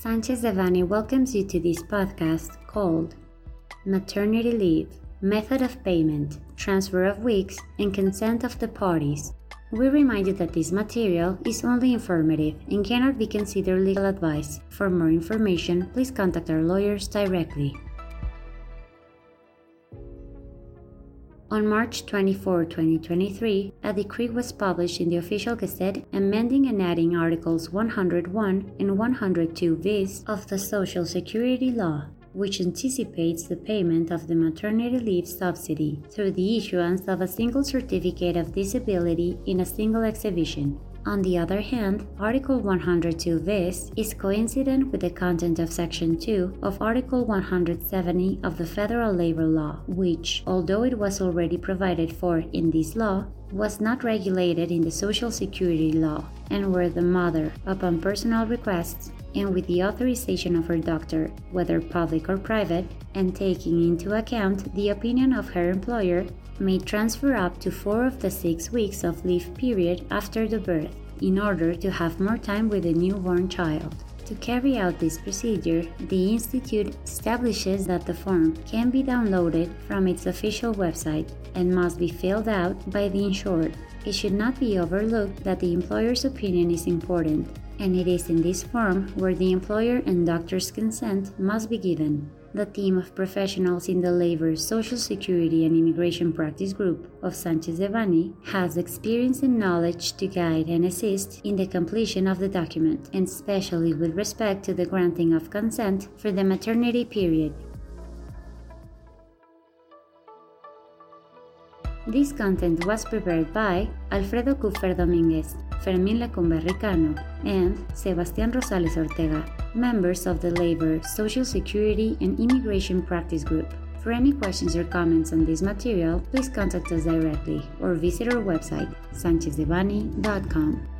Sanchez Devanny welcomes you to this podcast called Maternity Leave Method of Payment, Transfer of Weeks, and Consent of the Parties. We remind you that this material is only informative and cannot be considered legal advice. For more information, please contact our lawyers directly. On March 24, 2023, a decree was published in the Official Gazette amending and adding Articles 101 and 102 bis of the Social Security Law, which anticipates the payment of the maternity leave subsidy through the issuance of a single certificate of disability in a single exhibition. On the other hand, Article 102 bis is coincident with the content of Section 2 of Article 170 of the Federal Labor Law, which, although it was already provided for in this law, was not regulated in the Social Security law, and where the mother, upon personal requests and with the authorization of her doctor, whether public or private, and taking into account the opinion of her employer, may transfer up to four of the six weeks of leave period after the birth in order to have more time with the newborn child. To carry out this procedure, the Institute establishes that the form can be downloaded from its official website and must be filled out by the insured. It should not be overlooked that the employer's opinion is important, and it is in this form where the employer and doctor's consent must be given the team of professionals in the Labor, Social Security, and Immigration Practice Group of Sanchez Devanny has experience and knowledge to guide and assist in the completion of the document, and especially with respect to the granting of consent for the maternity period. This content was prepared by Alfredo Kupfer Dominguez, Fermín Lecumberri Cano, and Sebastián Rosales Ortega, members of the Labor, Social Security, and Immigration Practice Group. For any questions or comments on this material, please contact us directly or visit our website, sanchezdevanny.com.